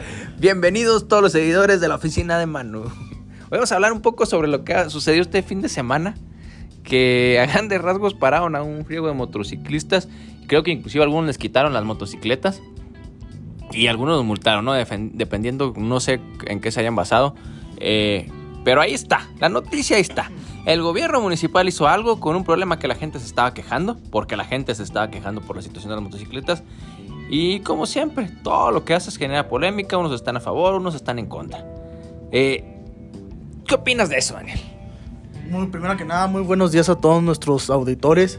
Bienvenidos todos los seguidores de la oficina de Manu. Hoy vamos a hablar un poco sobre lo que ha sucedido este fin de semana. Que a grandes rasgos pararon a un friego de motociclistas. Creo que inclusive algunos les quitaron las motocicletas. Y algunos los multaron. Dependiendo, no sé en qué se hayan basado. Eh, pero ahí está, la noticia ahí está. El gobierno municipal hizo algo con un problema que la gente se estaba quejando, porque la gente se estaba quejando por la situación de las motocicletas. Y como siempre, todo lo que haces genera polémica, unos están a favor, unos están en contra. Eh, ¿Qué opinas de eso, Daniel? Muy, primero que nada, muy buenos días a todos nuestros auditores.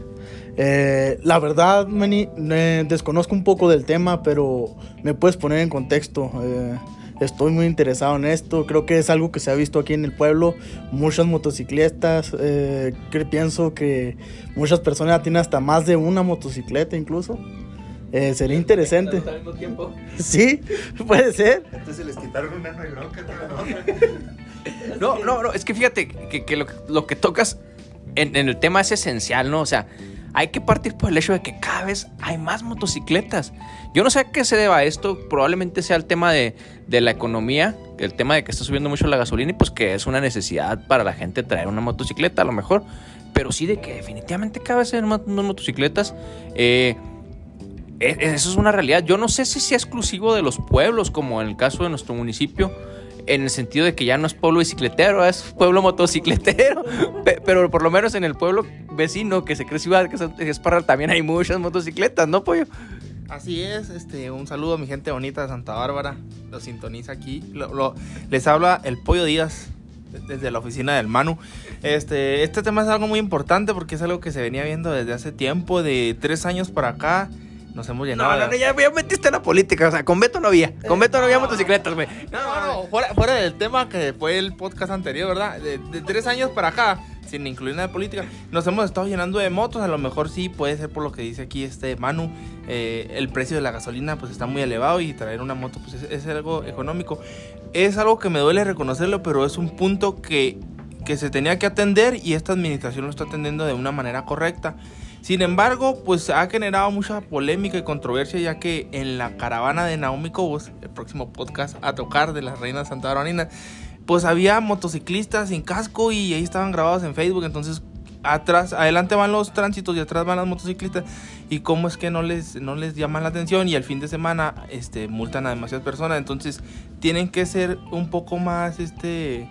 Eh, la verdad, Meni, desconozco un poco del tema, pero me puedes poner en contexto. Eh, estoy muy interesado en esto. Creo que es algo que se ha visto aquí en el pueblo. Muchas motocicletas. Eh, pienso que muchas personas tienen hasta más de una motocicleta incluso. Eh, sería interesante. ¿Al mismo tiempo? Sí, puede ser. Entonces les quitaron una no, no, no, es que fíjate que, lo, que tocas en, en, el tema es esencial, ¿no? O sea, hay que partir por el hecho de que cada vez hay más motocicletas. Yo no sé a qué se deba esto, probablemente sea el tema de, la economía, el tema de que está subiendo mucho la gasolina y pues que es una necesidad para la gente traer una motocicleta a lo mejor, pero sí de que definitivamente cada vez hay más motocicletas. Eh, eso es una realidad. Yo no sé si sea exclusivo de los pueblos, como en el caso de nuestro municipio en el sentido de que ya no es pueblo bicicletero, es pueblo motocicletero, pero por lo menos en el pueblo vecino que se cree ciudad, que es Parral, también hay muchas motocicletas, ¿no, Pollo? Así es, este, un saludo a mi gente bonita de Santa Bárbara, lo sintoniza aquí, les habla el Pollo Díaz desde la oficina del Manu. Este, este tema es algo muy importante porque es algo que se venía viendo desde hace tiempo, de tres años para acá nos hemos llenado. No, no, no, ya, metiste en la política. O sea, con Beto no había. Con Beto no había motocicletas, güey. No, no, fuera, fuera, del tema que fue el podcast anterior, ¿verdad? De, tres años para acá, sin incluir nada de política, nos hemos estado llenando de motos. A lo mejor sí puede ser por lo que dice aquí este Manu. Eh, el precio de la gasolina pues está muy elevado y traer una moto pues es, es, algo económico. Es algo que me duele reconocerlo, pero es un punto que, que se tenía que atender y esta administración lo está atendiendo de una manera correcta. Sin embargo, pues ha generado mucha polémica y controversia ya que en la caravana de Naomi Cobos, el próximo podcast a tocar de la reina Santa Baronina, pues había motociclistas sin casco y ahí estaban grabados en Facebook, entonces atrás, adelante van los tránsitos y atrás van las motociclistas. Y cómo es que no les, no les llaman la atención y al fin de semana este, multan a demasiadas personas, entonces tienen que ser un poco más, este,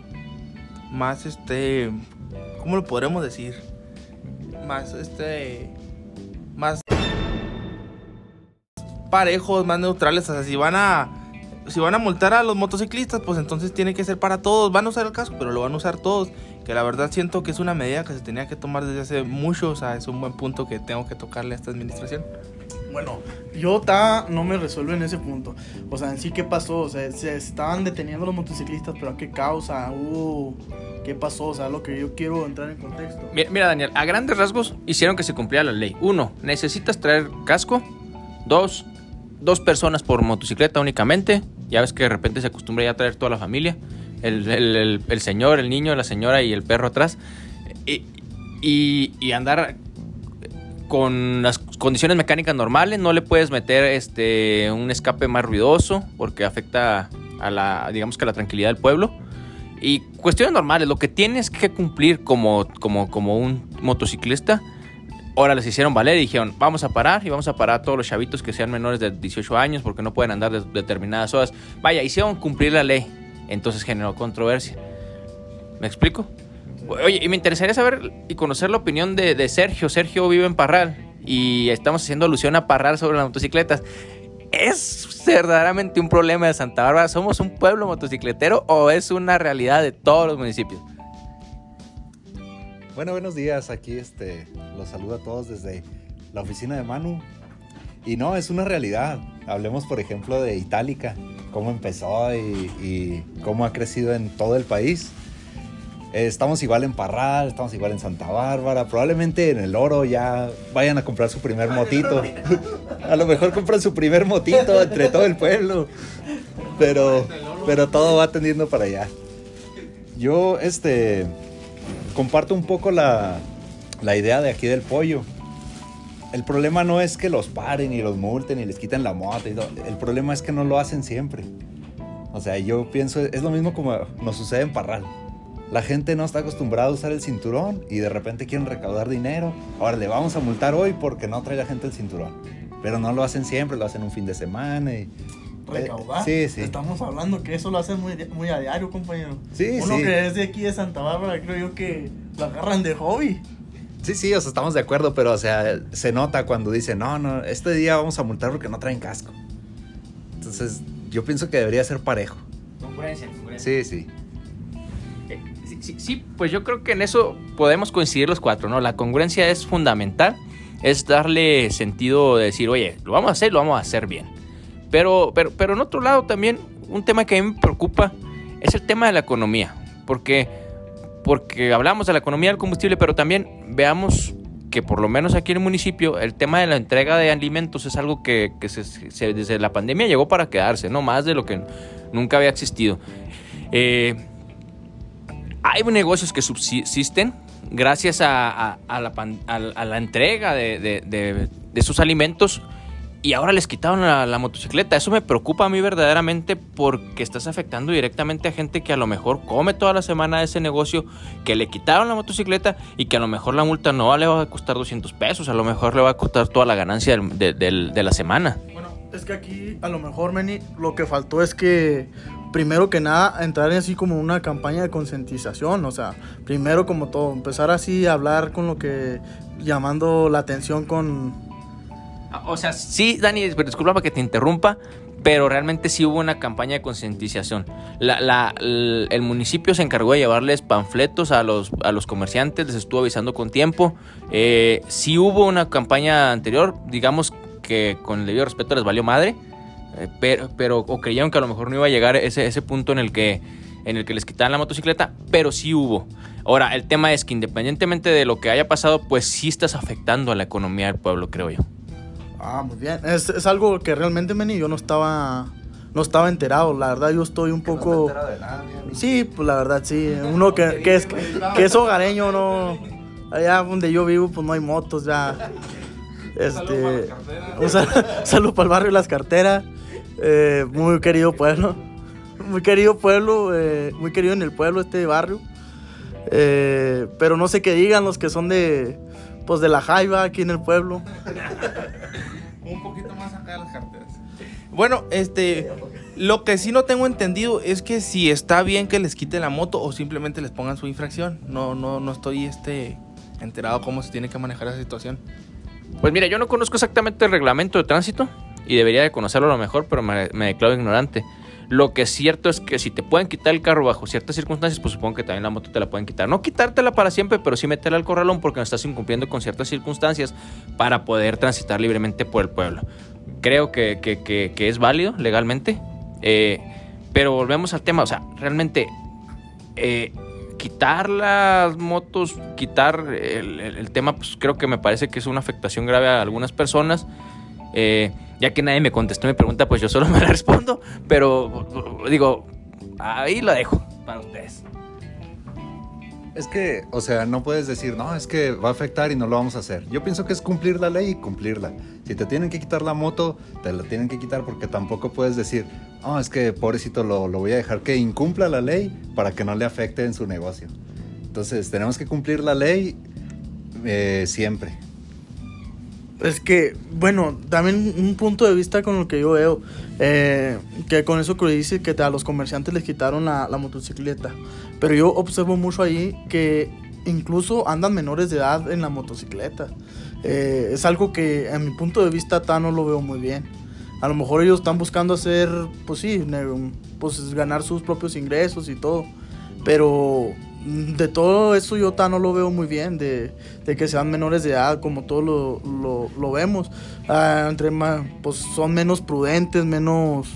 más, este, ¿cómo lo podremos decir? Más este más parejos, más neutrales, o sea, si van a si van a multar a los motociclistas, pues entonces tiene que ser para todos, van a usar el casco, pero lo van a usar todos, que la verdad siento que es una medida que se tenía que tomar desde hace mucho, o sea, es un buen punto que tengo que tocarle a esta administración. Bueno, yo ta no me resuelve en ese punto. O sea, en sí, ¿qué pasó? O sea, se estaban deteniendo los motociclistas, pero ¿a qué causa? Uh, ¿Qué pasó? O sea, lo que yo quiero entrar en contexto. Mira, Daniel, a grandes rasgos hicieron que se cumpliera la ley. Uno, necesitas traer casco. Dos, dos personas por motocicleta únicamente. Ya ves que de repente se acostumbra ya a traer toda la familia. El, el, señor, el niño, la señora y el perro atrás. Y, y, y andar con las condiciones mecánicas normales, no le puedes meter este, un escape más ruidoso porque afecta a la, digamos que a la tranquilidad del pueblo. Y cuestiones normales, lo que tienes que cumplir como, como, como un motociclista, ahora les hicieron valer y dijeron, vamos a parar y vamos a parar a todos los chavitos que sean menores de 18 años porque no pueden andar de determinadas horas. Vaya, hicieron cumplir la ley, entonces generó controversia. ¿Me explico? Oye, y me interesaría saber y conocer la opinión de, Sergio. Sergio vive en Parral y estamos haciendo alusión a Parral sobre las motocicletas. ¿Es verdaderamente un problema de Santa Bárbara? ¿Somos un pueblo motocicletero o es una realidad de todos los municipios? Bueno, buenos días. Aquí este, los saludo a todos desde la oficina de Manu. Y no, es una realidad. Hablemos, por ejemplo, de Itálica, cómo empezó y, y cómo ha crecido en todo el país. Eh, estamos igual en Parral, estamos igual en Santa Bárbara. Probablemente en el Oro ya vayan a comprar su primer motito. A lo mejor compran su primer motito entre todo el pueblo. Pero, pero todo va tendiendo para allá. Yo, este, comparto un poco la, la idea de aquí del pollo. El problema no es que los paren y los multen y les quiten la moto. El problema es que no lo hacen siempre. O sea, yo pienso, es lo mismo como nos sucede en Parral. La gente no está acostumbrada a usar el cinturón y de repente quieren recaudar dinero. Ahora le vamos a multar hoy porque no trae la gente el cinturón. Pero no lo hacen siempre, lo hacen un fin de semana y... Recaudar. Eh, sí, sí. Estamos hablando que eso lo hacen muy, muy a diario, compañero. Sí, Uno sí. que es de aquí de Santa Bárbara, creo yo que lo agarran de hobby. Sí, sí, o sea, estamos de acuerdo, pero o sea, se nota cuando dicen, no, no, este día vamos a multar porque no traen casco. Entonces, yo pienso que debería ser parejo. Congruencia, congruencia. Sí, sí. Eh, Sí, sí, sí, pues yo creo que en eso podemos coincidir los cuatro, ¿no? La congruencia es fundamental, es darle sentido de decir, oye, lo vamos a hacer, lo vamos a hacer bien. Pero, pero, pero en otro lado también, un tema que a mí me preocupa es el tema de la economía, porque, porque hablamos de la economía del combustible, pero también veamos que por lo menos aquí en el municipio el tema de la entrega de alimentos es algo que, que desde la pandemia llegó para quedarse, no más de lo que nunca había existido. Eh, hay negocios que subsisten gracias a, la, entrega de, de- esos alimentos y ahora les quitaron la, motocicleta. Eso me preocupa a mí verdaderamente porque estás afectando directamente a gente que a lo mejor come toda la semana ese negocio, que le quitaron la motocicleta y que a lo mejor la multa no le va a costar 200 pesos, a lo mejor le va a costar toda la ganancia de la semana. Bueno, es que aquí a lo mejor, Meni, lo que faltó es que primero que nada entrar en así como una campaña de concientización, o sea, primero como todo, empezar así a hablar con lo que llamando la atención con O sea, sí, Dani, disculpa que te interrumpa, pero realmente sí hubo una campaña de concientización. La- la- el municipio se encargó de llevarles panfletos a los, a los comerciantes, les estuvo avisando con tiempo. Eh, sí hubo una campaña anterior, digamos que con el debido respeto les valió madre, pero, pero o creyeron que a lo mejor no iba a llegar ese, ese punto en el que en el que les quitaban la motocicleta, pero sí hubo. Ahora, el tema es que independientemente de lo que haya pasado, pues sí estás afectando a la economía del pueblo, creo yo. Ah, muy bien. Es, es algo que realmente, Meni, yo no estaba no estaba enterado. La verdad, yo estoy un poco... Sí, pues la verdad, sí. Uno que, que es, que es hogareño, no... Allá donde yo vivo, pues no hay motos, ya. Este... Un sal- saludo para el barrio Las Carteras. Eh, muy querido pueblo. Muy querido pueblo, eh, muy querido en el pueblo este barrio. Eh, pero no sé qué digan los que son de... Pues de la Jaiba aquí en el pueblo. Un poquito más acá de las carteras. Bueno, este. Lo que sí no tengo entendido es que si está bien que les quite la moto o simplemente les pongan su infracción. No, no, no estoy este enterado cómo se tiene que manejar esa situación. Pues mira, yo no conozco exactamente el reglamento de tránsito y debería de conocerlo a lo mejor, pero me, declaro ignorante. Lo que es cierto es que si te pueden quitar el carro bajo ciertas circunstancias, pues supongo que también la moto te la pueden quitar. No quitártela para siempre, pero sí meterla al corralón porque no estás incumpliendo con ciertas circunstancias para poder transitar libremente por el pueblo. Creo que, que- que- que es válido legalmente, eh, pero volvemos al tema, o sea, realmente eh, quitar las motos, quitar el, el- el tema, pues creo que me parece que es una afectación grave a algunas personas. Eh, ya que nadie me contestó mi pregunta, pues yo solo me la respondo. Pero digo, ahí lo dejo para ustedes. Es que, o sea, no puedes decir, no, es que va a afectar y no lo vamos a hacer. Yo pienso que es cumplir la ley y cumplirla. Si te tienen que quitar la moto, te la tienen que quitar porque tampoco puedes decir, no, es que pobrecito lo, lo voy a dejar que incumpla la ley para que no le afecte en su negocio. Entonces, tenemos que cumplir la ley eh, siempre. Es que, bueno, también un punto de vista con lo que yo veo, eh, que con eso que dice que a los comerciantes les quitaron la, la motocicleta, pero yo observo mucho ahí que incluso andan menores de edad en la motocicleta. Eh, es algo que a mi punto de vista ta no lo veo muy bien. A lo mejor ellos están buscando hacer, pues sí, pues ganar sus propios ingresos y todo, pero de todo eso yo no lo veo muy bien, de, de que sean menores de edad, como todos lo, lo, lo vemos. Ah, entre más, pues son menos prudentes, menos,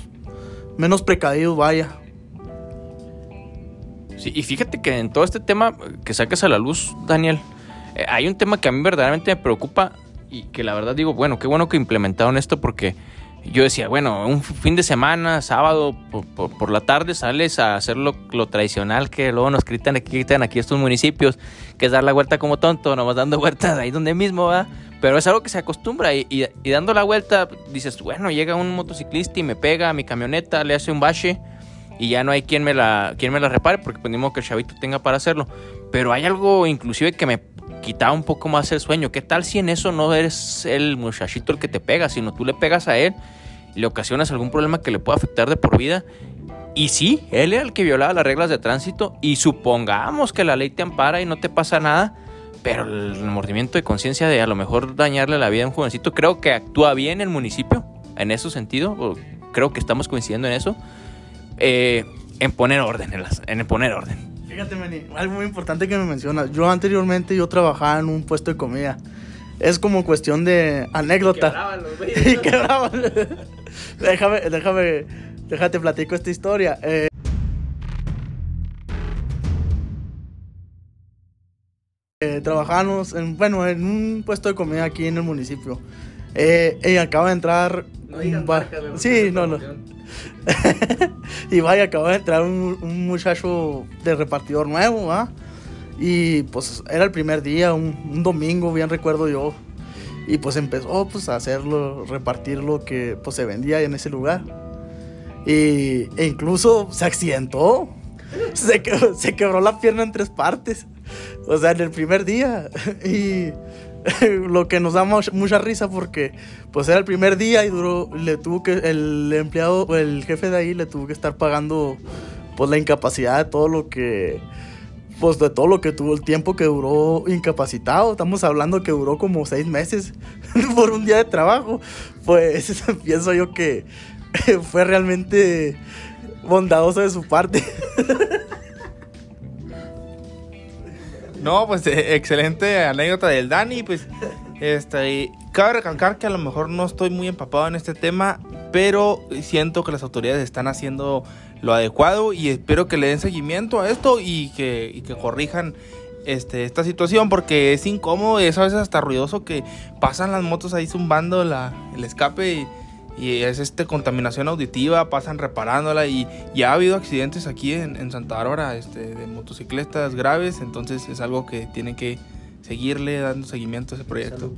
menos precavidos, vaya. Sí, y fíjate que en todo este tema que sacas a la luz, Daniel, eh, hay un tema que a mí verdaderamente me preocupa y que la verdad digo, bueno, qué bueno que implementaron esto porque yo decía, bueno, un fin de semana, sábado, por, por- la tarde sales a hacer lo, lo tradicional que luego nos gritan aquí, aquí estos municipios, que es dar la vuelta como tonto, nomás dando vueltas ahí donde mismo, va. Pero es algo que se acostumbra y, y- y dando la vuelta dices, bueno, llega un motociclista y me pega a mi camioneta, le hace un bache y ya no hay quien me la, quien me la repare porque ponemos que el chavito tenga para hacerlo. Pero hay algo inclusive que me quitaba un poco más el sueño. ¿Qué tal si en eso no eres el muchachito el que te pega, sino tú le pegas a él y le ocasionas algún problema que le pueda afectar de por vida? Y sí, él era el que violaba las reglas de tránsito y supongamos que la ley te ampara y no te pasa nada, pero el mordimiento de conciencia de a lo mejor dañarle la vida a un jovencito, creo que actúa bien el municipio en ese sentido, creo que estamos coincidiendo en eso, eh, en poner orden, en, las- en poner orden. Fíjate, algo muy importante que me mencionas. Yo anteriormente yo trabajaba en un puesto de comida. Es como cuestión de anécdota. Y quebraban. déjame, déjame, déjate platico esta historia. Eh, eh, trabajábamos en, bueno, en un puesto de comida aquí en el municipio. Eh, y acaba de entrar. un va- sí, no, no. y vaya, acaba de entrar un, muchacho de repartidor nuevo, ¿va? Y pues era el primer día, un, domingo, bien recuerdo yo. Y pues empezó pues a hacerlo, repartir lo que pues se vendía en ese lugar. Y, e incluso se accidentó. Se, se quebró la pierna en tres partes. O sea, en el primer día. Y lo que nos da mucha, risa porque pues era el primer día y duró, le tuvo que, el empleado, el jefe de ahí le tuvo que estar pagando pues la incapacidad de todo lo que, pues de todo lo que tuvo el tiempo que duró incapacitado. Estamos hablando que duró como seis meses por un día de trabajo. Pues pienso yo que fue realmente bondadoso de su parte. No, pues eh, excelente anécdota del Dani, pues este, cabe recalcar que a lo mejor no estoy muy empapado en este tema, pero siento que las autoridades están haciendo lo adecuado y espero que le den seguimiento a esto y que, que corrijan este, esta situación porque es incómodo y es a veces hasta ruidoso que pasan las motos ahí zumbando la, el escape y, y es este contaminación auditiva, pasan reparándola y ya ha habido accidentes aquí en, en Santa Bárbara este, de motocicletas graves, entonces es algo que tiene que seguirle dando seguimiento a ese proyecto.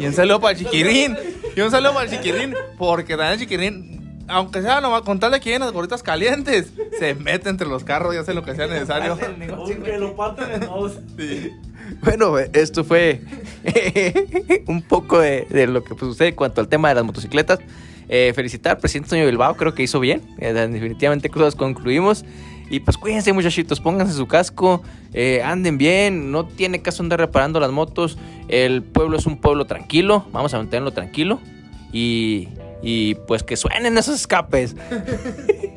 Y un saludo para el chiquirín, y un saludo para el chiquirín, porque también el chiquirín, aunque sea nomás con tal de que lleguen las gorritas calientes, se mete entre los carros y hace lo que sea necesario. Aunque lo partan en dos. Sí. Bueno, esto fue un poco de, lo que pues, sucede en cuanto al tema de las motocicletas. Eh, felicitar al presidente Antonio Bilbao, creo que hizo bien. Eh, definitivamente cosas concluimos. Y pues cuídense muchachitos, pónganse su casco, eh, anden bien, no tiene caso andar reparando las motos. El pueblo es un pueblo tranquilo, vamos a mantenerlo tranquilo. Y, y pues que suenen esos escapes.